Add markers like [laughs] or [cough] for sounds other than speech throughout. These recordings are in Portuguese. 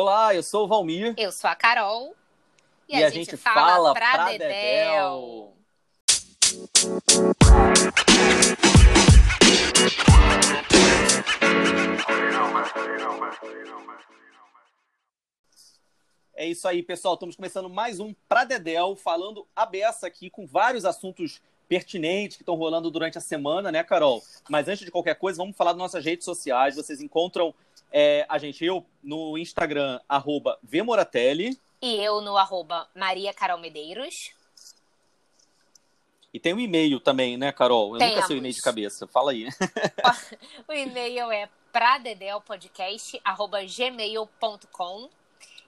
Olá, eu sou o Valmir. Eu sou a Carol. E, e a, a, gente, gente fala, fala pra, pra Dedéu. Dedéu. É isso aí, pessoal. Estamos começando mais um Pra Dedéu, falando a beça aqui com vários assuntos pertinentes que estão rolando durante a semana, né, Carol? Mas antes de qualquer coisa, vamos falar das nossas redes sociais. Vocês encontram é, a gente, eu no Instagram, arroba Vmoratelli. E eu no arroba Maria Carol Medeiros. E tem um e-mail também, né, Carol? Eu Temos. nunca sei o e-mail de cabeça. Fala aí. [laughs] o e-mail é pradedelpodcast.gmail.com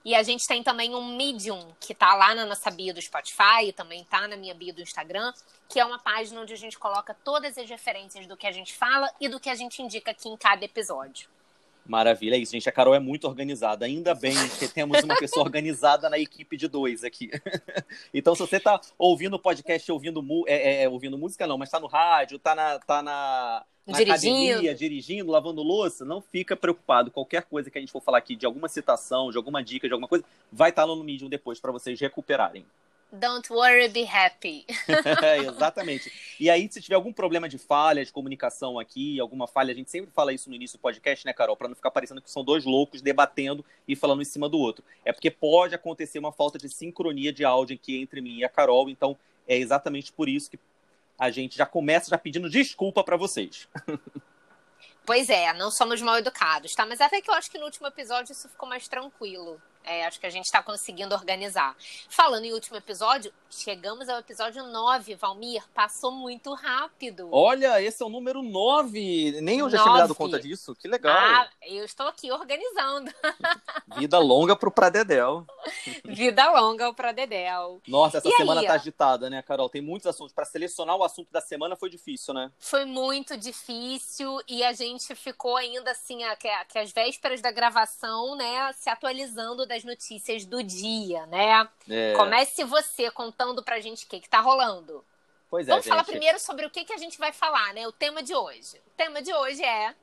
e a gente tem também um Medium, que tá lá na nossa bio do Spotify, também tá na minha bio do Instagram, que é uma página onde a gente coloca todas as referências do que a gente fala e do que a gente indica aqui em cada episódio. Maravilha, é isso, gente. A Carol é muito organizada. Ainda bem que temos uma pessoa organizada na equipe de dois aqui. [laughs] então, se você está ouvindo o podcast, ouvindo, é, é, ouvindo música, não, mas está no rádio, está na, tá na, na dirigindo. academia, dirigindo, lavando louça, não fica preocupado. Qualquer coisa que a gente for falar aqui, de alguma citação, de alguma dica, de alguma coisa, vai estar tá lá no Medium depois para vocês recuperarem. Don't worry, be happy. [laughs] é, exatamente. E aí, se tiver algum problema de falha de comunicação aqui, alguma falha, a gente sempre fala isso no início do podcast, né, Carol? Para não ficar parecendo que são dois loucos debatendo e falando em cima do outro. É porque pode acontecer uma falta de sincronia de áudio aqui entre mim e a Carol, então é exatamente por isso que a gente já começa já pedindo desculpa para vocês. Pois é, não somos mal educados, tá? Mas até que eu acho que no último episódio isso ficou mais tranquilo. É, acho que a gente está conseguindo organizar. Falando em último episódio, chegamos ao episódio 9, Valmir. Passou muito rápido. Olha, esse é o número 9. Nem eu já 9. tinha me dado conta disso. Que legal. Ah, eu estou aqui organizando. [laughs] Vida longa pro Pradedel. Vida longa pro Pradedel. Nossa, essa e semana aí? tá agitada, né, Carol? Tem muitos assuntos. Para selecionar o assunto da semana foi difícil, né? Foi muito difícil e a gente ficou ainda assim, a, que, que as vésperas da gravação, né, se atualizando das notícias do dia, né? É. Comece você contando pra gente o que, que tá rolando. Pois é, Vamos gente. falar primeiro sobre o que, que a gente vai falar, né? O tema de hoje. O tema de hoje é.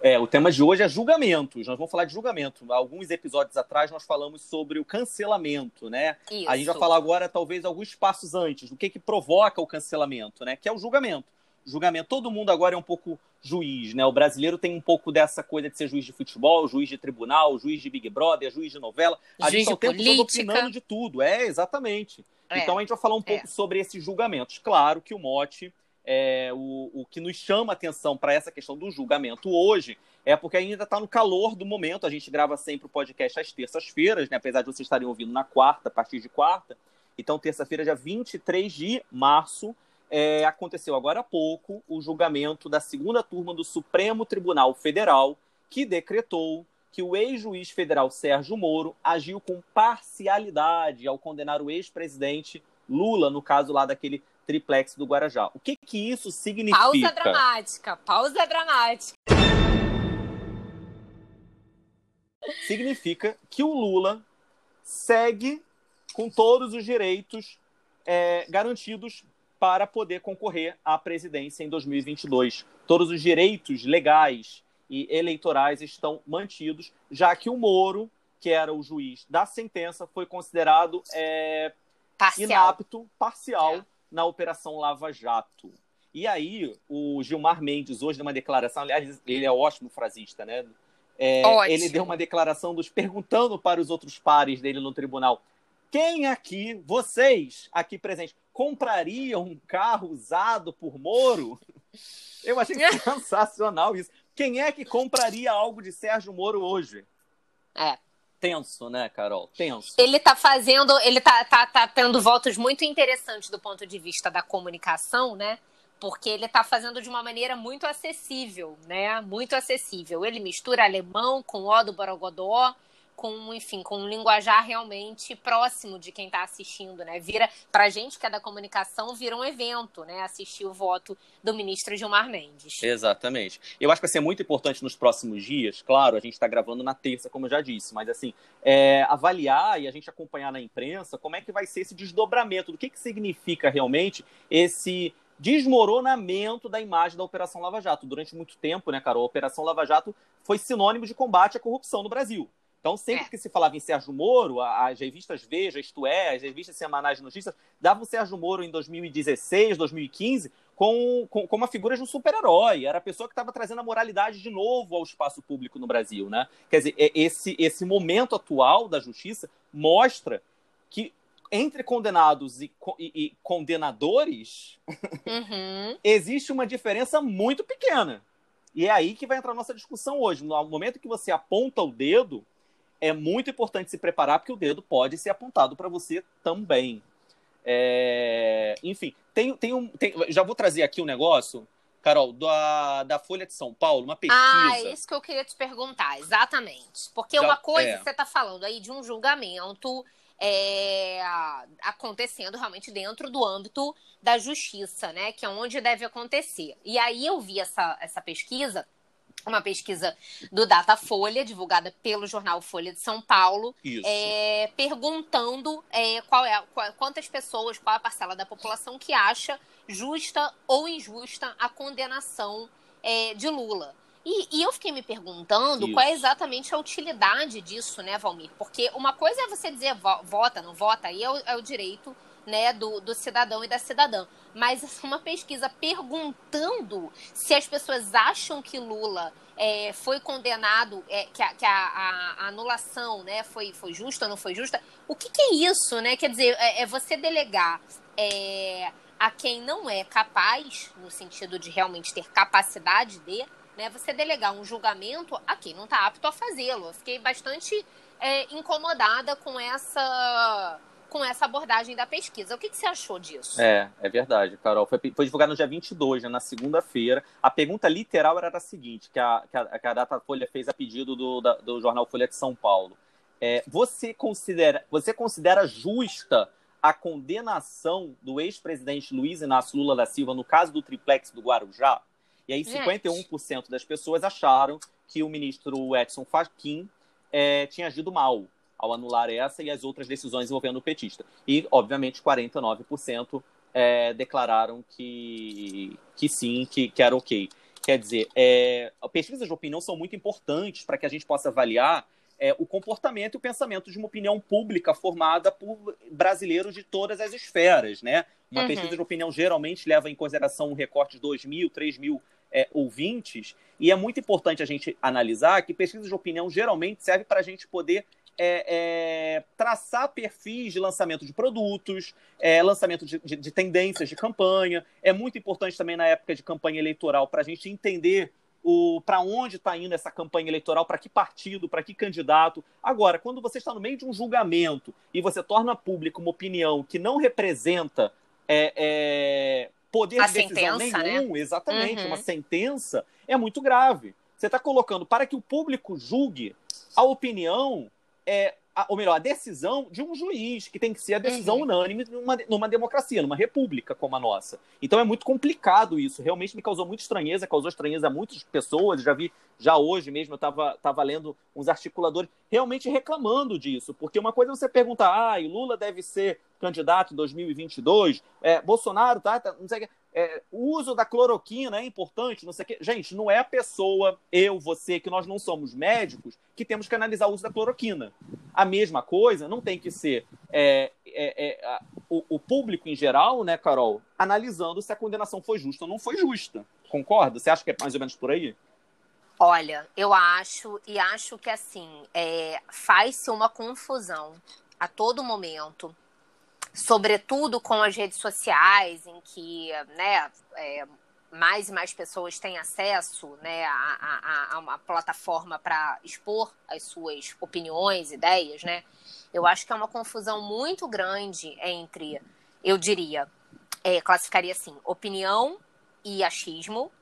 É, o tema de hoje é julgamentos. Nós vamos falar de julgamento. Alguns episódios atrás nós falamos sobre o cancelamento, né? Isso. A gente vai falar agora, talvez, alguns passos antes, do que, que provoca o cancelamento, né? Que é o julgamento julgamento. Todo mundo agora é um pouco juiz, né? O brasileiro tem um pouco dessa coisa de ser juiz de futebol, juiz de tribunal, juiz de Big Brother, juiz de novela. A juiz gente está o tempo todo opinando de tudo. É, exatamente. É. Então a gente vai falar um pouco é. sobre esses julgamentos. Claro que o mote, é, o, o que nos chama atenção para essa questão do julgamento hoje é porque ainda está no calor do momento. A gente grava sempre o podcast às terças-feiras, né? apesar de vocês estarem ouvindo na quarta, a partir de quarta. Então, terça-feira, dia 23 de março, é, aconteceu agora há pouco o julgamento da segunda turma do Supremo Tribunal Federal, que decretou que o ex-juiz federal Sérgio Moro agiu com parcialidade ao condenar o ex-presidente Lula, no caso lá daquele triplex do Guarajá. O que, que isso significa? Pausa dramática, pausa dramática. Significa que o Lula segue com todos os direitos é, garantidos para poder concorrer à presidência em 2022. Todos os direitos legais e eleitorais estão mantidos, já que o Moro, que era o juiz da sentença, foi considerado é, parcial. inapto, parcial, é. na Operação Lava Jato. E aí, o Gilmar Mendes, hoje, deu uma declaração, aliás, ele é ótimo frasista, né? É, ele deu uma declaração dos perguntando para os outros pares dele no tribunal quem aqui, vocês aqui presentes, comprariam um carro usado por Moro? Eu achei [laughs] sensacional isso. Quem é que compraria algo de Sérgio Moro hoje? É. Tenso, né, Carol? Tenso. Ele tá fazendo, ele tá, tá, tá tendo votos muito interessantes do ponto de vista da comunicação, né? Porque ele tá fazendo de uma maneira muito acessível, né? Muito acessível. Ele mistura alemão com o do Borogodó, com, enfim, com um linguajar realmente próximo de quem está assistindo, né? Vira, pra gente que é da comunicação, vira um evento, né? Assistir o voto do ministro Gilmar Mendes. Exatamente. Eu acho que vai ser muito importante nos próximos dias, claro, a gente está gravando na terça, como eu já disse, mas assim, é, avaliar e a gente acompanhar na imprensa como é que vai ser esse desdobramento, do que, que significa realmente esse desmoronamento da imagem da Operação Lava Jato. Durante muito tempo, né, cara, a Operação Lava Jato foi sinônimo de combate à corrupção no Brasil. Então, sempre é. que se falava em Sérgio Moro, as revistas Veja, Isto É, as revistas semanais de notícias, davam o Sérgio Moro em 2016, 2015, com, com, com uma figura de um super-herói. Era a pessoa que estava trazendo a moralidade de novo ao espaço público no Brasil. Né? Quer dizer, esse, esse momento atual da justiça mostra que entre condenados e, e, e condenadores uhum. [laughs] existe uma diferença muito pequena. E é aí que vai entrar a nossa discussão hoje. No momento que você aponta o dedo, é muito importante se preparar, porque o dedo pode ser apontado para você também. É... Enfim, tem, tem um. Tem... Já vou trazer aqui um negócio, Carol, da, da Folha de São Paulo, uma pesquisa. Ah, é isso que eu queria te perguntar, exatamente. Porque Já, uma coisa, é. você está falando aí de um julgamento é, acontecendo realmente dentro do âmbito da justiça, né? Que é onde deve acontecer. E aí eu vi essa, essa pesquisa, uma pesquisa do Datafolha, divulgada pelo jornal Folha de São Paulo, é, perguntando é, qual é, qual, quantas pessoas, qual a parcela da população que acha justa ou injusta a condenação é, de Lula. E, e, eu fiquei me perguntando Isso. qual é exatamente a utilidade disso, né, Valmir? Porque uma coisa é você dizer vota, não vota, aí é o, é o direito né, do, do, cidadão e da cidadã. Mas [laughs] uma pesquisa perguntando se as pessoas acham que Lula é, foi condenado, é, que, a, que a, a, anulação né, foi, foi justa ou não foi justa. O que, que é isso, né? Quer dizer, é, é você delegar é, a quem não é capaz, no sentido de realmente ter capacidade de, né, você delegar um julgamento a quem não está apto a fazê-lo. Fiquei bastante é, incomodada com essa com essa abordagem da pesquisa. O que, que, você achou disso? É, é verdade, Carol. Foi, foi divulgado no dia 22, né, na segunda-feira. A pergunta literal era a seguinte, que a, que a, que a Datafolha fez a pedido do, da, do jornal Folha de São Paulo. É, você, considera, você considera justa a condenação do ex-presidente Luiz Inácio Lula da Silva no caso do triplex do Guarujá? E aí 51% das pessoas acharam que o ministro Edson Fachin é, tinha agido mal ao anular essa e as outras decisões envolvendo o petista. E, obviamente, 49% é, declararam que, que sim, que, que era ok. Quer dizer, é, pesquisas de opinião são muito importantes para que a gente possa avaliar é, o comportamento e o pensamento de uma opinião pública formada por brasileiros de todas as esferas, né? Uma uhum. pesquisa de opinião geralmente leva em consideração um recorte de 2 mil, 3 mil é, ouvintes, e é muito importante a gente analisar que pesquisas de opinião geralmente servem para a gente poder é, é, traçar perfis de lançamento de produtos, é, lançamento de, de, de, tendências de campanha. É muito importante também na época de campanha eleitoral para a gente entender para onde está indo essa campanha eleitoral, para que partido, para que candidato. Agora, quando você está no meio de um julgamento e você torna público uma opinião que não representa é, é, poder a de decisão sentença, nenhum, né? exatamente, uhum. uma sentença, é muito grave. Você está colocando para que o público julgue a opinião é, a, ou melhor, a decisão de um juiz, que tem que ser a decisão uhum. unânime numa, numa democracia, numa república como a nossa. Então é muito complicado isso. Realmente me causou muita estranheza, causou estranheza a muitas pessoas. Já vi, já hoje mesmo, eu estava tava lendo uns articuladores realmente reclamando disso. Porque uma coisa é você perguntar, ah, Lula deve ser candidato em 2022, é, Bolsonaro, tá, tá não sei o que é, o uso da cloroquina é importante, não sei o quê. Gente, não é a pessoa, eu, você, que nós não somos médicos, que temos que analisar o uso da cloroquina. A mesma coisa não tem que ser é, é, é a, o, o, público em geral, né, Carol, analisando se a condenação foi justa ou não foi justa. Concorda? Você acha que é mais ou menos por aí? Olha, eu acho, e acho que assim, é, faz-se uma confusão a todo momento sobretudo com as redes sociais, em que né, é, mais e mais pessoas têm acesso né, a, a, a uma plataforma para expor as suas opiniões, ideias, né? Eu acho que é uma confusão muito grande entre, eu diria, é, classificaria assim, opinião e achismo.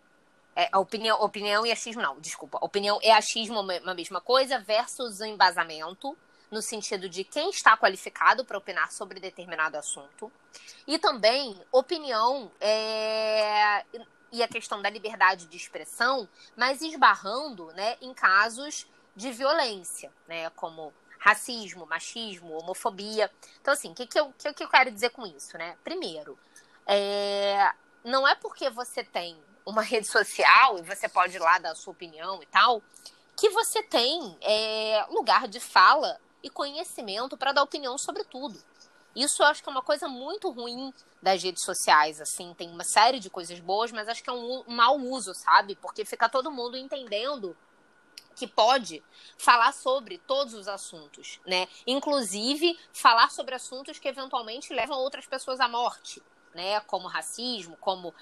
É, opinião, opinião e achismo, não, desculpa. Opinião e achismo uma mesma coisa versus embasamento no sentido de quem está qualificado para opinar sobre determinado assunto, e também opinião é, e a questão da liberdade de expressão, mas esbarrando né, em casos de violência, né, como racismo, machismo, homofobia. Então, assim, o que, que, eu, que, que eu quero dizer com isso? Né? Primeiro, é, não é porque você tem uma [laughs] rede social e você pode ir lá dar a sua opinião e tal, que você tem é, lugar de fala e conhecimento para dar opinião sobre tudo. Isso eu acho que é uma coisa muito ruim das redes sociais, assim, tem uma série de coisas boas, mas acho que é um, um mau uso, sabe? Porque fica todo mundo entendendo que pode falar sobre todos os assuntos, né? Inclusive falar sobre assuntos que eventualmente levam outras pessoas à morte, né? Como racismo, como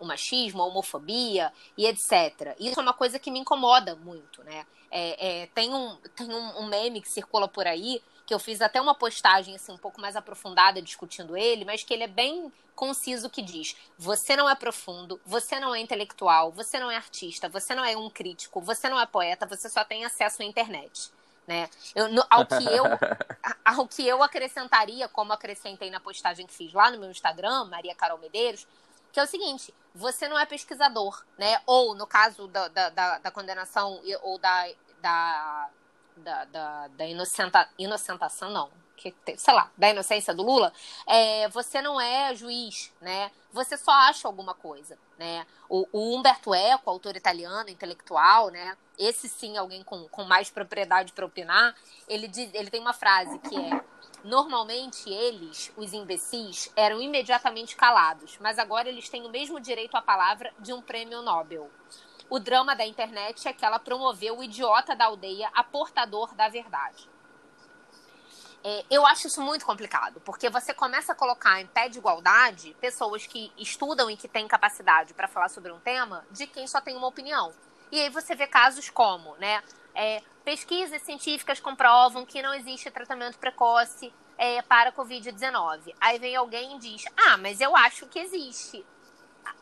o machismo, a homofobia e etc. Isso é uma coisa que me incomoda muito, né? É, é, tem um, tem um, um meme que circula por aí que eu fiz até uma postagem assim um pouco mais aprofundada discutindo ele, mas que ele é bem conciso que diz: você não é profundo, você não é intelectual, você não é artista, você não é um crítico, você não é poeta, você só tem acesso à internet. Né? Eu, no, ao, que eu, [laughs] ao que eu acrescentaria, como acrescentei na postagem que fiz lá no meu Instagram, Maria Carol Medeiros, que é o seguinte: você não é pesquisador, né? Ou no caso da, da, da, da condenação ou da, da da, da, da inocenta, inocentação, não, que, sei lá, da inocência do Lula, é, você não é juiz, né? Você só acha alguma coisa, né? O, o Humberto Eco, autor italiano, intelectual, né? Esse sim, alguém com, com mais propriedade para opinar, ele, diz, ele tem uma frase que é Normalmente eles, os imbecis, eram imediatamente calados, mas agora eles têm o mesmo direito à palavra de um prêmio Nobel. O drama da internet é que ela promoveu o idiota da aldeia a portador da verdade. É, eu acho isso muito complicado, porque você começa a colocar em pé de igualdade pessoas que estudam e que têm capacidade para falar sobre um tema de quem só tem uma opinião. E aí você vê casos como, né? É, pesquisas científicas comprovam que não existe tratamento precoce é, para a Covid-19. Aí vem alguém e diz: Ah, mas eu acho que existe.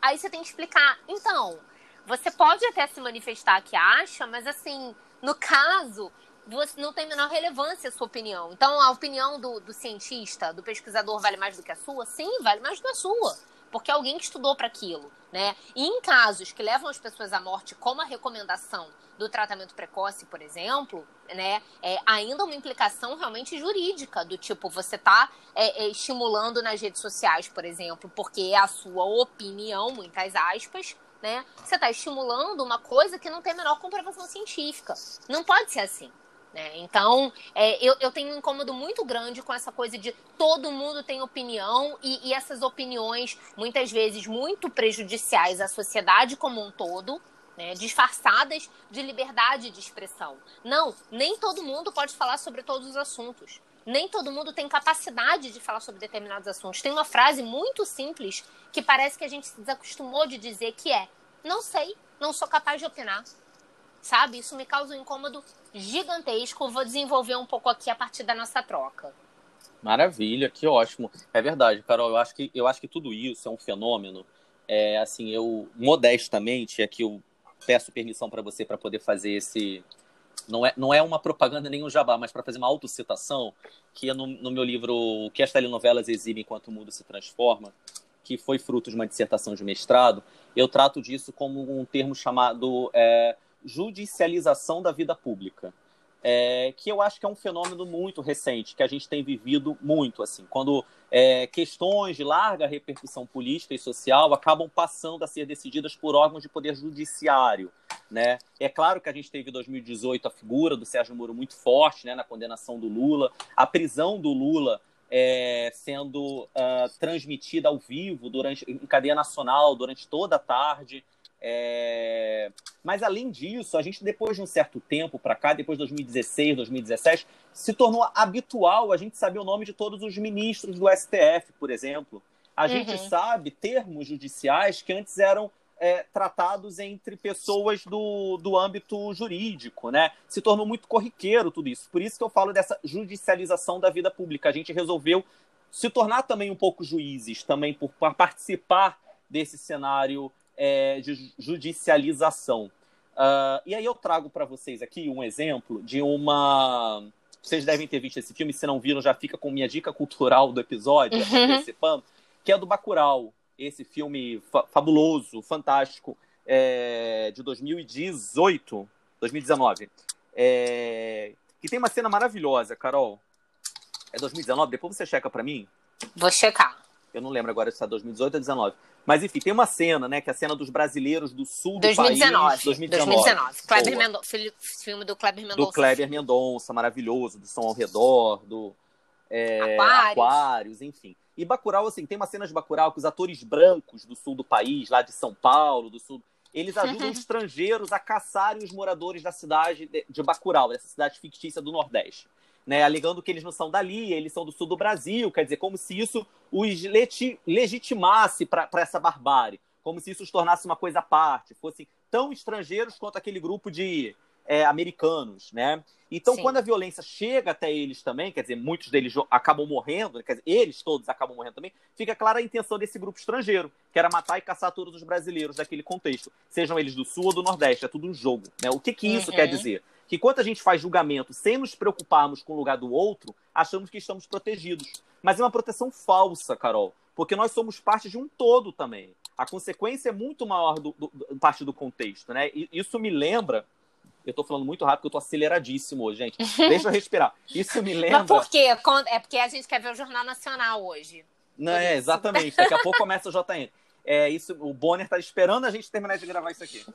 Aí você tem que explicar. Então, você pode até se manifestar que acha, mas assim, no caso, você não tem menor relevância a sua opinião. Então, a opinião do, do cientista, do pesquisador, vale mais do que a sua? Sim, vale mais do que a sua. Porque é alguém que estudou para aquilo, né? E em casos que levam as pessoas à morte, como a recomendação do tratamento precoce, por exemplo, né, é ainda uma implicação realmente jurídica, do tipo, você está é, é, estimulando nas redes sociais, por exemplo, porque é a sua opinião, muitas aspas, né? Você está estimulando uma coisa que não tem a menor comprovação científica. Não pode ser assim. Né? Então, é, eu, eu tenho um incômodo muito grande com essa coisa de todo mundo tem opinião e, e essas opiniões, muitas vezes, muito prejudiciais à sociedade como um todo, né, disfarçadas de liberdade de expressão. Não, nem todo mundo pode falar sobre todos os assuntos. Nem todo mundo tem capacidade de falar sobre determinados assuntos. Tem uma frase muito simples que parece que a gente se desacostumou de dizer que é: não sei, não sou capaz de opinar. Sabe? Isso me causa um incômodo gigantesco. Vou desenvolver um pouco aqui a partir da nossa troca. Maravilha, que ótimo. É verdade, Carol. Eu acho que, eu acho que tudo isso é um fenômeno. É, assim, eu modestamente aqui eu peço permissão para você para poder fazer esse, não é, não é uma propaganda nem um jabá, mas para fazer uma autocitação, que é no, no meu livro O que as telenovelas exibem enquanto o mundo se transforma, que foi fruto de uma dissertação de mestrado, eu trato disso como um termo chamado é, judicialização da vida pública. É, que eu acho que é um fenômeno muito recente, que a gente tem vivido muito, assim, quando é, questões de larga repercussão política e social acabam passando a ser decididas por órgãos de poder judiciário, né? É claro que a gente teve em 2018 a figura do Sérgio Moro muito forte, né, na condenação do Lula, a prisão do Lula é, sendo uh, transmitida ao vivo durante em cadeia nacional durante toda a tarde. É... Mas além disso, a gente depois de um certo tempo para cá, depois de 2016, 2017, se tornou habitual a gente saber o nome de todos os ministros do STF, por exemplo. A uhum. gente sabe termos judiciais que antes eram é, tratados entre pessoas do, do âmbito jurídico, né? Se tornou muito corriqueiro tudo isso. Por isso que eu falo dessa judicialização da vida pública. A gente resolveu se tornar também um pouco juízes, também por, por participar desse cenário é, de judicialização. Uh, e aí eu trago para vocês aqui um exemplo de uma. Vocês devem ter visto esse filme, se não viram, já fica com minha dica cultural do episódio, uhum. que é do Bacurau, esse filme fa fabuloso, fantástico, é, de 2018, 2019. É, que tem uma cena maravilhosa, Carol. É 2019, depois você checa para mim. Vou checar. Eu não lembro agora se é 2018 ou 2019. Mas enfim, tem uma cena, né? Que é a cena dos brasileiros do sul do 2019, país. 2019. 2019. Kleber Mendonça, filme do Kleber Mendonça. Do Kleber Mendonça, maravilhoso, do som ao redor, do é, Aquários. Aquários, enfim. E Bacurau, assim, tem uma cena de Bacurau que os atores brancos do sul do país, lá de São Paulo, do sul, eles ajudam os [laughs] estrangeiros a caçarem os moradores da cidade de Bacurau, dessa cidade fictícia do Nordeste. Né, alegando que eles não são dali, eles são do sul do Brasil, quer dizer, como se isso os legitimasse para essa barbárie, como se isso os tornasse uma coisa à parte, fossem tão estrangeiros quanto aquele grupo de é, americanos, né? Então, Sim. quando a violência chega até eles também, quer dizer, muitos deles acabam morrendo, quer dizer, eles todos acabam morrendo também, fica clara a intenção desse grupo estrangeiro, que era matar e caçar todos os brasileiros daquele contexto, sejam eles do Sul ou do Nordeste, é tudo um jogo, né? O que que isso uhum. quer dizer? Que quando a gente faz julgamento sem nos preocuparmos com o lugar do outro, achamos que estamos protegidos. Mas é uma proteção falsa, Carol, porque nós somos parte de um todo também. A consequência é muito maior do, do, do parte do contexto, né? E isso me lembra eu tô falando muito rápido, porque eu tô aceleradíssimo hoje, gente. [laughs] Deixa eu respirar. Isso me lembra. Mas por quê? É porque a gente quer ver o Jornal Nacional hoje. Não, é, exatamente. Daqui a pouco começa o JN. É, isso, o Bonner tá esperando a gente terminar de gravar isso aqui.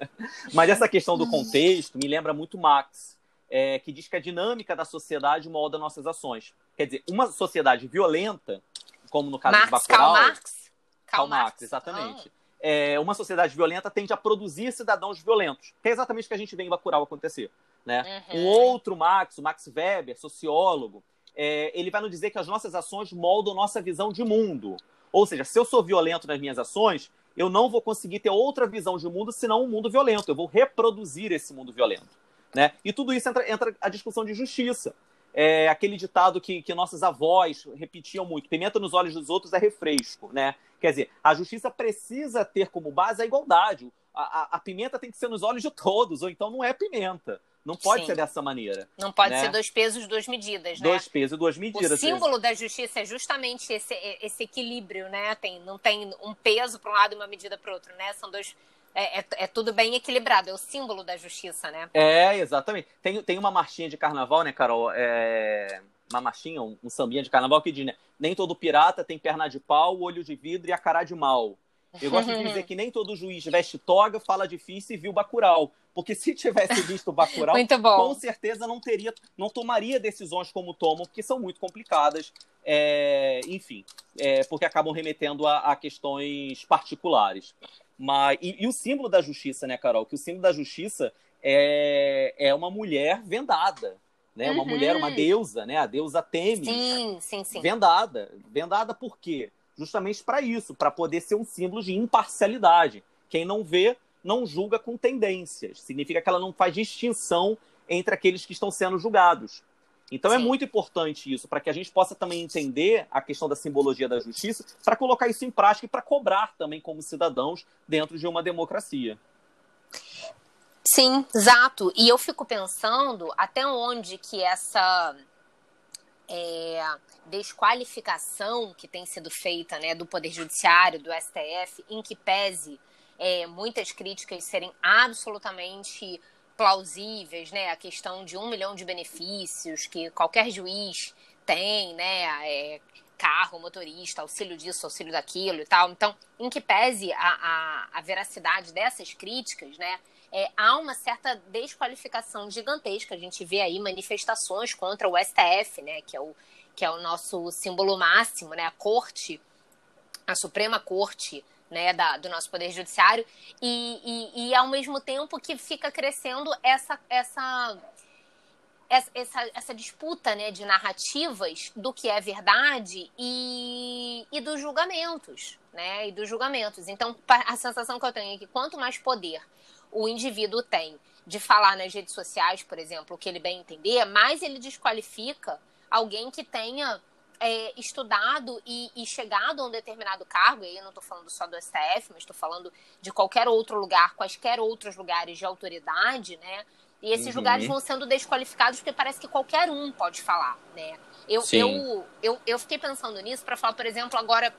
[laughs] Mas essa questão do contexto me lembra muito Max, é, que diz que a dinâmica da sociedade molda nossas ações. Quer dizer, uma sociedade violenta, como no caso Marx, de Bacurau... Karl Marx? Karl, Karl Marx, Marx, exatamente. Ah é, uma sociedade violenta tende a produzir cidadãos violentos, que é exatamente o que a gente vê em Bacurau acontecer. Né? Uhum. Um outro Max, o Max Weber, sociólogo, é, ele vai nos dizer que as nossas ações moldam nossa visão de mundo. Ou seja, se eu sou violento nas minhas ações, eu não vou conseguir ter outra visão de mundo senão um mundo violento. Eu vou reproduzir esse mundo violento. Né? E tudo isso entra, entra a discussão de justiça. É aquele ditado que, que nossas avós repetiam muito: pimenta nos olhos dos outros é refresco. Né? Quer dizer, a justiça precisa ter como base a igualdade. A, a, a pimenta tem que ser nos olhos de todos, ou então não é pimenta. Não pode Sim. ser dessa maneira. Não pode né? ser dois pesos, duas medidas, né? Dois pesos, duas medidas. O símbolo da justiça é justamente esse, esse equilíbrio, né? Tem, não tem um peso para um lado e uma medida para o outro, né? São dois. É, é, é, tudo bem equilibrado, é o símbolo da justiça, né? É, exatamente. Tem, tem uma marchinha de carnaval, né, Carol? É uma marchinha, um, um sambinha de carnaval que diz, né? Nem todo pirata tem perna de pau, olho de vidro e a cara de mal. Eu gosto de dizer [laughs] que nem todo juiz veste toga, fala difícil e viu Bacurau. Porque se tivesse visto Bacurau, [laughs] com certeza não teria, não tomaria decisões como tomam, porque são muito complicadas, é, enfim, é, porque acabam remetendo a, a questões particulares. Mas, e, e, o símbolo da justiça, né, Carol? Que o símbolo da justiça é, é uma mulher vendada né? Uma uhum. mulher, uma deusa, né? A deusa Temis. Sim, sim, sim. Vendada. Vendada por quê? Justamente para isso, para poder ser um símbolo de imparcialidade. Quem não vê, não julga com tendências. Significa que ela não faz distinção entre aqueles que estão sendo julgados. Então é Sim. é muito importante isso, para que a gente possa também entender a questão da simbologia da justiça, para colocar isso em prática e para cobrar também como cidadãos dentro de uma democracia. Sim, exato. E eu fico pensando até onde que essa é, desqualificação que tem sido feita né, do Poder Judiciário, do STF, em que pese é, muitas críticas serem absolutamente plausíveis, né? A questão de um milhão de benefícios que qualquer juiz tem, né? É, carro, motorista, auxílio disso, auxílio daquilo e tal. Então, em que pese a, a, a veracidade dessas críticas, né? É, há uma certa desqualificação gigantesca. A gente vê aí manifestações contra o STF, né, que é o, que é o nosso símbolo máximo, né, a corte, a Suprema Corte né, da, do nosso Poder Judiciário, e, e, e, ao mesmo tempo que fica crescendo essa, essa, essa, essa disputa né, de narrativas do que é verdade e, e dos julgamentos. Né, e dos julgamentos. Então, a sensação que eu tenho é que quanto mais poder o indivíduo tem de falar nas redes sociais, por exemplo, o que ele bem entender, mais ele desqualifica alguém que tenha é, estudado e, e, chegado a um determinado cargo, e aí eu não estou falando só do STF, mas estou falando de qualquer outro lugar, quaisquer outros lugares de autoridade, né? E esses uhum. lugares vão sendo desqualificados porque parece que qualquer um pode falar, né? Eu, eu, eu, eu fiquei pensando nisso para falar, por exemplo, agora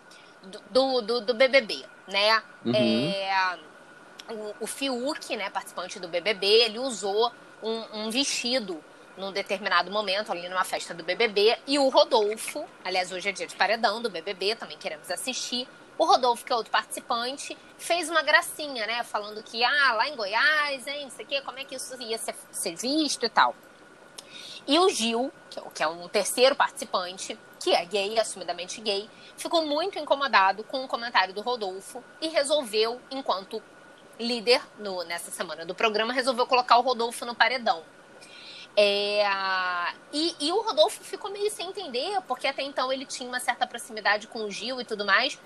do, do, do BBB, né? Uhum. É, o, o Fiuk, né, participante do BBB, ele usou um, um vestido num determinado momento, ali numa festa do BBB, e o Rodolfo, aliás, hoje é dia de paredão do BBB, também queremos assistir. O Rodolfo, que é outro participante, fez uma gracinha, né? Falando que, ah, lá em Goiás, hein, não sei o quê, como é que isso ia ser, ser visto e tal. E o Gil, que é um terceiro participante, que é gay, assumidamente gay, ficou muito incomodado com o comentário do Rodolfo e resolveu, enquanto líder no, nessa semana do programa, resolveu colocar o Rodolfo no paredão. É, e, e, o Rodolfo ficou meio sem entender, porque até então ele tinha uma certa proximidade com o Gil e tudo mais.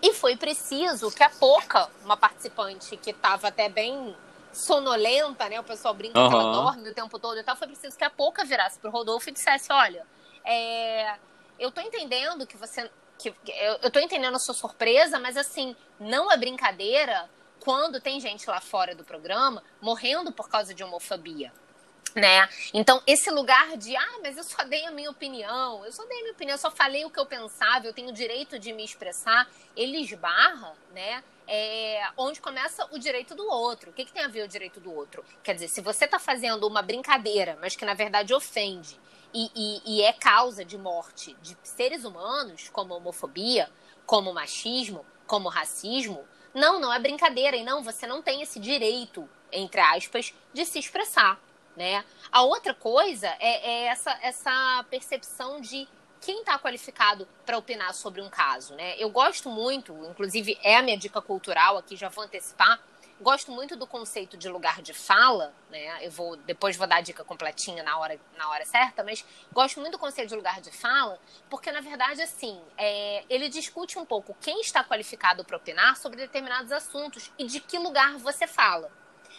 E foi preciso que a Poca, uma participante que estava até bem sonolenta, né? O pessoal brinca uhum. que ela dorme o tempo todo e tal. Foi preciso que a Poca virasse pro Rodolfo e dissesse: Olha, é, eu tô entendendo que você. Que, eu, eu tô entendendo a sua surpresa, mas assim, não é brincadeira quando tem gente lá fora do programa morrendo por causa de homofobia. Né? Então, esse lugar de, ah, mas eu só dei a minha opinião, eu só dei a minha opinião, eu só falei o que eu pensava, eu tenho o direito de me expressar, ele esbarra, né? É, onde começa o direito do outro. O que, que tem a ver o direito do outro? Quer dizer, se você está fazendo uma brincadeira, mas que na verdade ofende e, e, e é causa de morte de seres humanos, como homofobia, como machismo, como racismo, não, não é brincadeira. E não, você não tem esse direito, entre aspas, de se expressar. Né? A outra coisa é, é essa, essa percepção de quem está qualificado para opinar sobre um caso. Né? Eu gosto muito, inclusive é a minha dica cultural aqui, já vou antecipar Gosto muito do conceito de lugar de fala, né? Eu vou depois vou dar a dica completinha na hora, na hora certa, mas gosto muito do conceito de lugar de fala, porque na verdade assim é, ele discute um pouco quem está qualificado para opinar sobre determinados assuntos e de que lugar você fala.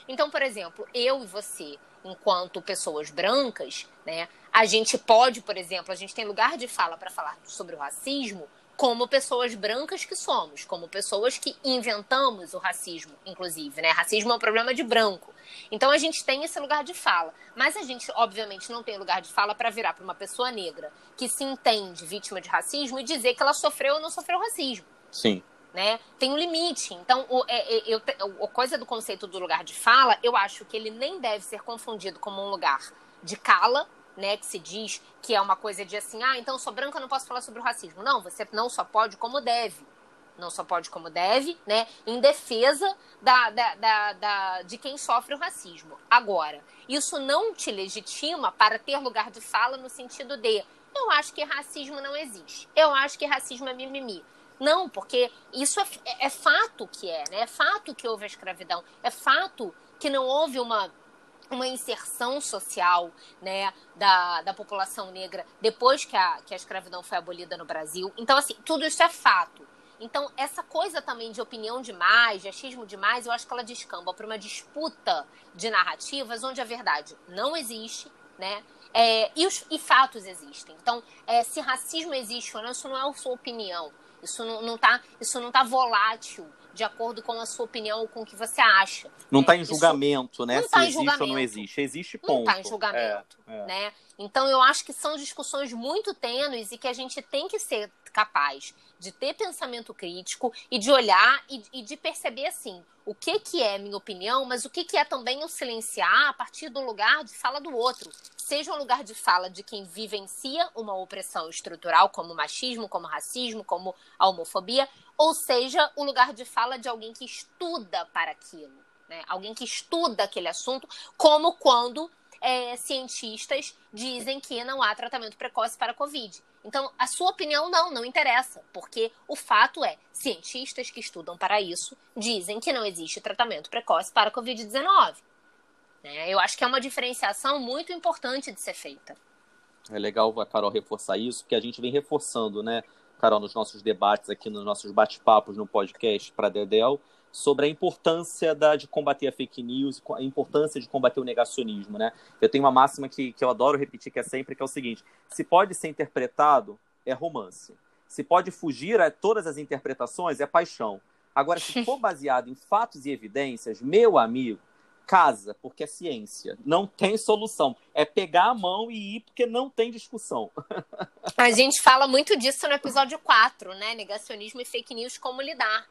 Então, por exemplo, eu e você, enquanto pessoas brancas, né, a gente pode, por exemplo, a gente tem lugar de fala para falar sobre o racismo como pessoas brancas que somos, como pessoas que inventamos o racismo, inclusive, né? Racismo é um problema de branco. Então a gente tem esse lugar de fala, mas a gente obviamente não tem lugar de fala para virar para uma pessoa negra que se entende vítima de racismo e dizer que ela sofreu ou não sofreu racismo. Sim. Né? Tem um limite. Então, o, é, é, a coisa do conceito do lugar de fala, eu acho que ele nem deve ser confundido como um lugar de cala, né, que se diz que é uma coisa de assim, ah, então sou branca, não posso falar sobre o racismo. Não, você não só pode como deve. Não só pode como deve, né, em defesa da, da, da, da, de quem sofre o racismo. Agora, isso não te legitima para ter lugar de fala no sentido de eu acho que racismo não existe. Eu acho que racismo é mimimi. Não, porque isso é, é, é fato que é, né? É fato que houve a escravidão. É fato que não houve uma uma inserção social né, da, da população negra depois que a, que a escravidão foi abolida no Brasil. Então, assim, tudo isso é fato. Então, essa coisa também de opinião demais, de achismo demais, eu acho que ela descamba para uma disputa de narrativas onde a verdade não existe, né? É, e, os, e fatos existem. Então, é, se racismo existe ou não, isso não é a sua opinião. Isso não, não, tá, isso não tá volátil de acordo com a sua opinião com o que você acha. Não está né? em julgamento, Isso né? Não tá Se existe julgamento. ou não existe. Existe ponto. Não está em julgamento, é, é. né? Então eu acho que são discussões muito tênues e que a gente tem que ser capaz de ter pensamento crítico e de olhar e, e de perceber assim o que, que é minha opinião, mas o que, que é também o silenciar a partir do lugar de fala do outro. Seja um lugar de fala de quem vivencia uma opressão estrutural, como machismo, como racismo, como a homofobia, ou seja, o lugar de fala de alguém que estuda para aquilo. Né? Alguém que estuda aquele assunto, como quando é, cientistas dizem que não há tratamento precoce para a Covid. Então, a sua opinião não, não interessa, porque o fato é, cientistas que estudam para isso dizem que não existe tratamento precoce para a Covid-19. Né? Eu acho que é uma diferenciação muito importante de ser feita. É legal Carol reforçar isso, porque a gente vem reforçando, né, Carol, nos nossos debates aqui, nos nossos bate-papos no podcast para Dedel, sobre a importância da, de combater a fake news, a importância de combater o negacionismo, né? Eu tenho uma máxima que, que eu adoro repetir, que é sempre, que é o seguinte, se pode ser interpretado, é romance. Se pode fugir a todas as interpretações, é paixão. Agora, se for [laughs] baseado em fatos e evidências, meu amigo, casa, porque é ciência. Não tem solução. É pegar a mão e ir, porque não tem discussão. A gente fala muito disso no episódio 4, né? Negacionismo e fake news, como lidar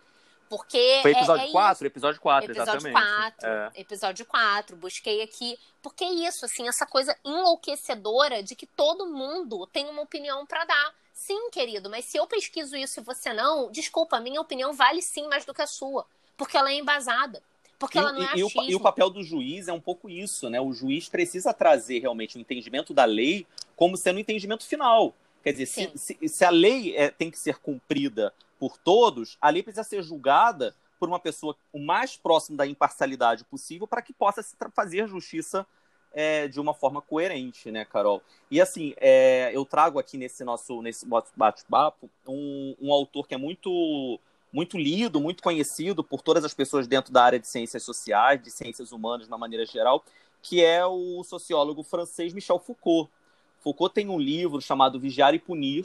Porque Foi episódio é, é 4, episódio 4, episódio exatamente. 4, é. episódio 4, busquei aqui. Porque é isso, assim, essa coisa enlouquecedora de que todo mundo tem uma opinião para dar. Sim, querido, mas se eu pesquiso isso e você não, desculpa, minha opinião vale sim mais do que a sua. Porque ela é embasada. Porque e, ela não é e, achismo. E o, papel do juiz é um pouco isso, né? O juiz precisa trazer realmente o entendimento da lei como sendo o entendimento final. Quer dizer, se, se, se, a lei é, tem que ser cumprida por todos, a lei precisa ser julgada por uma pessoa o mais próximo da imparcialidade possível para que possa se fazer justiça é, de uma forma coerente, né, Carol? E assim, é, eu trago aqui nesse nosso nesse bate-papo um, um autor que é muito muito lido, muito conhecido por todas as pessoas dentro da área de ciências sociais, de ciências humanas de uma maneira geral, que é o sociólogo francês Michel Foucault. Foucault tem um livro chamado Vigiar e Punir,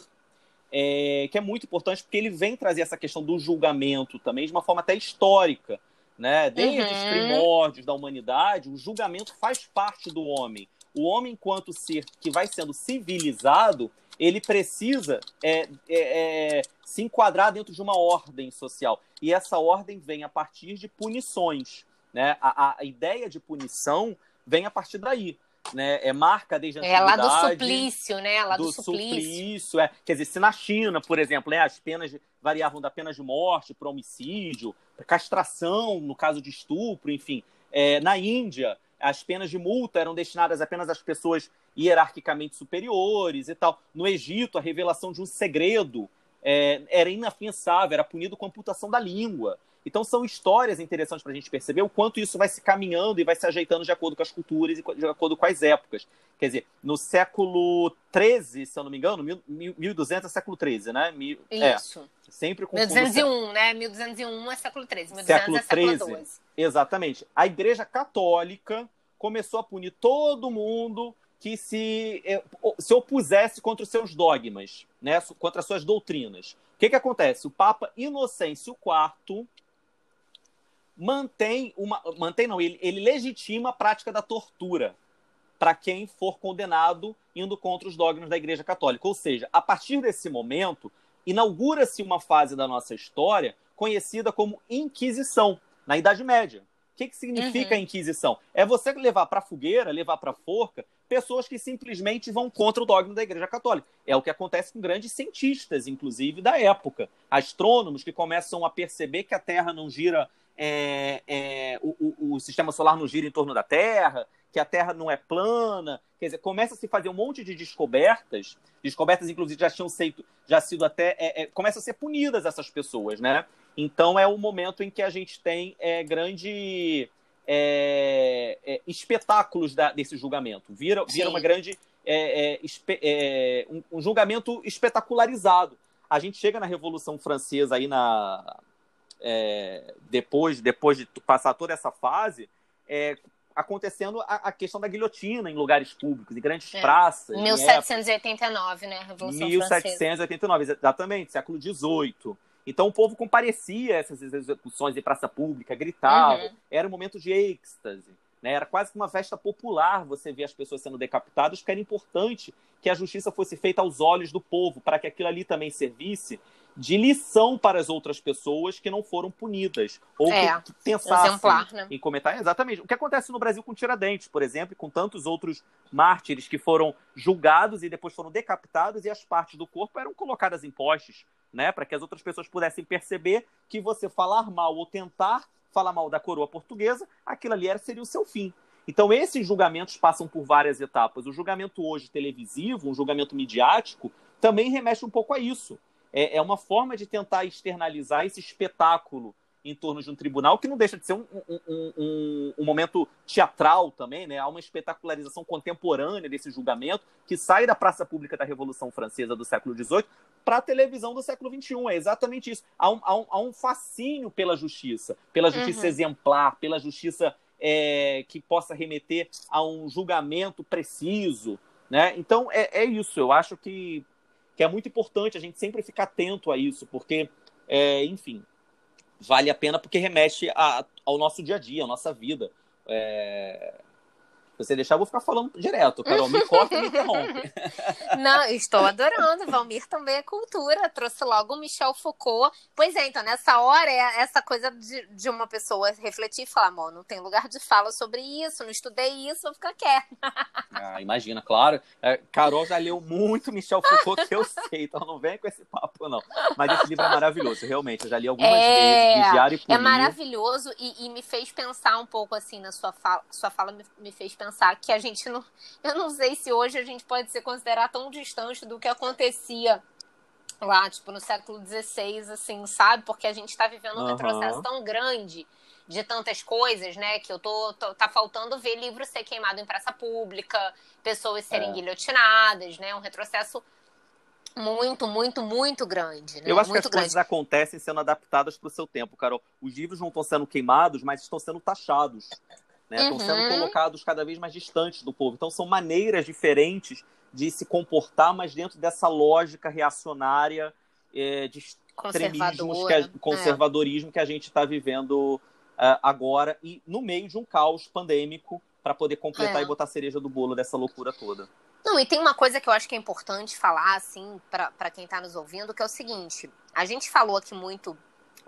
é, que é muito importante porque ele vem trazer essa questão do julgamento também de uma forma até histórica. Né? Desde uhum. os primórdios da humanidade, o julgamento faz parte do homem. O homem, enquanto ser que vai sendo civilizado, ele precisa é, é, é, se enquadrar dentro de uma ordem social. E essa ordem vem a partir de punições. Né? A, a ideia de punição vem a partir daí né, é marca desde a antiguidade. É lá do suplício, né? Lá do, do suplício. suplício. é. Quer dizer, se na China, por exemplo, né, as penas variavam da pena de morte para homicídio, para castração, no caso de estupro, enfim. É, na Índia, as penas de multa eram destinadas apenas às pessoas hierarquicamente superiores e tal. No Egito, a revelação de um segredo é, era inafiançável, era punido com amputação da língua. Então são histórias interessantes para a gente perceber o quanto isso vai se caminhando e vai se ajeitando de acordo com as culturas e de acordo com as épocas. Quer dizer, no século XIII, se eu não me engano, 1200 é século XIII, né? É, isso. É, sempre com 1201, né? 1201 é século XIII, 1200 século é século XII. Exatamente. A Igreja Católica começou a punir todo mundo que se, eh, se opusesse contra os seus dogmas, né? contra as suas doutrinas. O que, que acontece? O Papa Inocêncio IV mantém uma. Mantém, não, ele, ele legitima a prática da tortura para quem for condenado indo contra os dogmas da Igreja Católica. Ou seja, a partir desse momento, inaugura-se uma fase da nossa história conhecida como Inquisição, na Idade Média. O que, que significa uhum. a Inquisição? É você levar para a fogueira, levar para a forca, pessoas que simplesmente vão contra o dogma da Igreja Católica. É o que acontece com grandes cientistas, inclusive, da época. Astrônomos que começam a perceber que a Terra não gira é, é, o, o, o, sistema solar não gira em torno da Terra, que a Terra não é plana. Quer dizer, começa a se fazer um monte de descobertas, descobertas, inclusive, já tinham sido, já sido até. É, é começam a ser punidas essas pessoas, né? Então é o momento em que a gente tem é, grande. É, é, espetáculos da, desse julgamento. Vira, vira uma grande. Um, um julgamento espetacularizado. A gente chega na Revolução Francesa aí na, é, depois, depois de passar toda essa fase, é, acontecendo a, a, questão da guilhotina em lugares públicos, em grandes é. praças. 1789, né? Revolução 1789, Francesa. exatamente, século XVIII. Então o povo comparecia a essas execuções em praça pública, gritava, uhum. era um momento de êxtase. Né? Era quase que uma festa popular você ver as pessoas sendo decapitadas, porque era importante que a justiça fosse feita aos olhos do povo, para que aquilo ali também servisse de lição para as outras pessoas que não foram punidas. Ou é, que, pensassem exemplar, né? em comentar. Exatamente. O que acontece no Brasil com Tiradentes, por exemplo, e com tantos outros mártires que foram julgados e depois foram decapitados e as partes do corpo eram colocadas em postes, né? Para que as outras pessoas pudessem perceber que você falar mal ou tentar falar mal da coroa portuguesa, aquilo ali era, seria o seu fim. Então, esses julgamentos passam por várias etapas. O julgamento hoje televisivo, um julgamento midiático, também remete um pouco a isso é, é uma forma de tentar externalizar esse espetáculo em torno de um tribunal, que não deixa de ser um, um, um, um, momento teatral também, né? Há uma espetacularização contemporânea desse julgamento que sai da praça pública da Revolução Francesa do século XVIII para a televisão do século XXI. É exatamente isso. Há um, há há um fascínio pela justiça, pela justiça uhum. exemplar, pela justiça é, que possa remeter a um julgamento preciso, né? Então, é, é isso. Eu acho que que é muito importante a gente sempre ficar atento a isso, porque, é, enfim, vale a pena porque remete a, ao nosso dia a dia, à nossa vida. É... Se você deixar, eu vou ficar falando direto. Carol, me corta e me interrompe. [laughs] [laughs] Não, estou adorando. Valmir também é cultura. Trouxe logo o Michel Foucault. Pois é, então, nessa hora, é essa coisa de, de uma pessoa refletir e falar, amor, não tem lugar de fala sobre isso, não estudei isso, vou ficar quieta. [laughs] Ah, imagina, claro. É, Carol já leu muito Michel Foucault, que eu sei, então não vem com esse papo, não. Mas esse livro é maravilhoso, realmente. Eu já li algumas é, vezes, Vigiar e Punir. É maravilhoso e, e, me fez pensar um pouco, assim, na sua fala. Sua fala me, me fez pensar que a gente não. Eu não sei se hoje a gente pode se considerar tão distante do que acontecia lá, tipo, no século XVI, assim, sabe? Porque a gente está vivendo um uhum. retrocesso tão grande de tantas coisas, né? Que eu tô, tô, tá faltando ver livro ser queimado em praça pública, pessoas serem é. guilhotinadas, né? Um retrocesso muito, muito, muito grande. Né? Eu acho muito que as grande. coisas acontecem sendo adaptadas para o seu tempo, Carol. Os livros não estão sendo queimados, mas estão sendo taxados né? Estão uhum. sendo colocados cada vez mais distantes do povo. Então são maneiras diferentes de se comportar, mas dentro dessa lógica reacionária é, de extremismos, que é, conservadorismo é. que a gente está vivendo uh, agora e no meio de um caos pandêmico para poder completar é. e botar a cereja do bolo dessa loucura toda. Não, e tem uma coisa que eu acho que é importante falar, assim, para quem está nos ouvindo, que é o seguinte: a gente falou aqui muito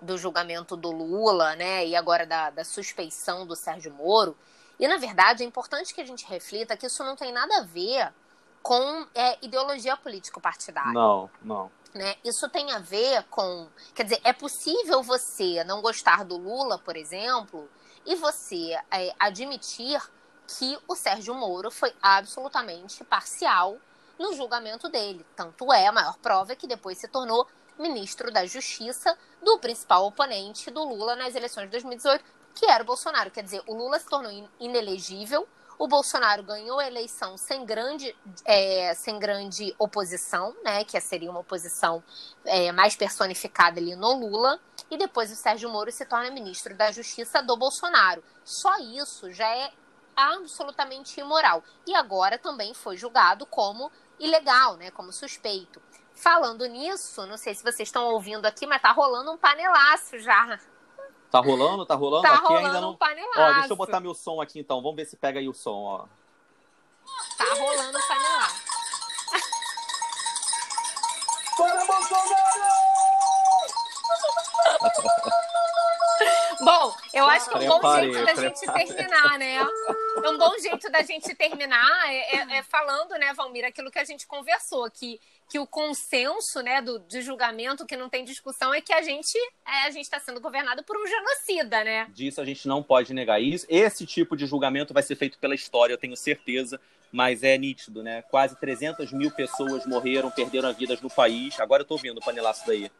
do julgamento do Lula, né, e agora da, da suspeição do Sérgio Moro. E, na verdade, é importante que a gente reflita que isso não tem nada a ver com é, ideologia político-partidária. Não, não. Né? Isso tem a ver com. Quer dizer, é possível você não gostar do Lula, por exemplo, e você é, admitir que o Sérgio Moro foi absolutamente parcial no julgamento dele. Tanto é, a maior prova é que depois se tornou ministro da Justiça do principal oponente do Lula nas eleições de 2018, que era o Bolsonaro. Quer dizer, o Lula se tornou inelegível, o Bolsonaro ganhou a eleição sem grande, é, sem grande oposição, né? Que seria uma oposição é, mais personificada ali no Lula. E depois o Sérgio Moro se torna ministro da Justiça do Bolsonaro. Só isso já é absolutamente imoral. E agora também foi julgado como ilegal, né? Como suspeito. Falando nisso, não sei se vocês estão ouvindo aqui, mas tá rolando um panelaço já. Tá rolando? Tá rolando? Tá aqui rolando ainda não. Um panelaço. Ó, deixa eu botar meu som aqui então. Vamos ver se pega aí o som, ó. Tá rolando um panelaço. Para Bolsonaro! Bom, eu acho que é um bom jeito da gente terminar, né? É um bom jeito da gente terminar é, é, falando, né, Valmir, aquilo que a gente conversou, que, que o consenso, né, do, de julgamento que não tem discussão é que a gente é, a gente está sendo governado por um genocida, né? Disso a gente não pode negar isso. Esse tipo de julgamento vai ser feito pela história, eu tenho certeza mas é nítido, né? Quase 300 mil pessoas morreram, perderam a vida no país. Agora eu tô ouvindo o panelaço daí.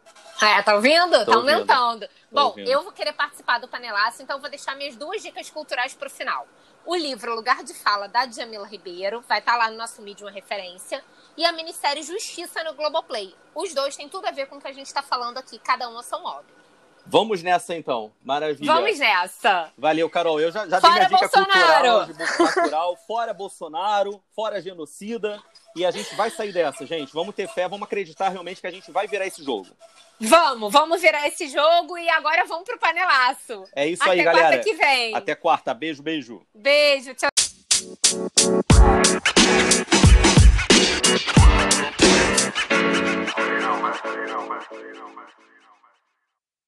É, tá ouvindo? Tô tá ouvindo. aumentando. Tô Bom, ouvindo. eu vou querer participar do panelaço, então vou deixar minhas duas dicas culturais pro final. O livro Lugar de Fala, da Djamila Ribeiro, vai estar tá lá no nosso mídia uma referência. E a minissérie Justiça no Globoplay. Os dois têm tudo a ver com o que a gente está falando aqui, cada um a seu modo. Vamos nessa então. Maravilha. Vamos nessa. Valeu, Carol. Eu já, já fora dei minha dica Bolsonaro. cultural, natural, fora Bolsonaro, fora genocida. E a gente vai sair dessa, gente. Vamos ter fé, vamos acreditar realmente que a gente vai virar esse jogo. Vamos, vamos virar esse jogo e agora vamos pro panelaço. É isso Até aí, galera. Até quarta que vem. Até quarta. Beijo, beijo. Beijo, tchau. you know, man. You know, man. You know, man.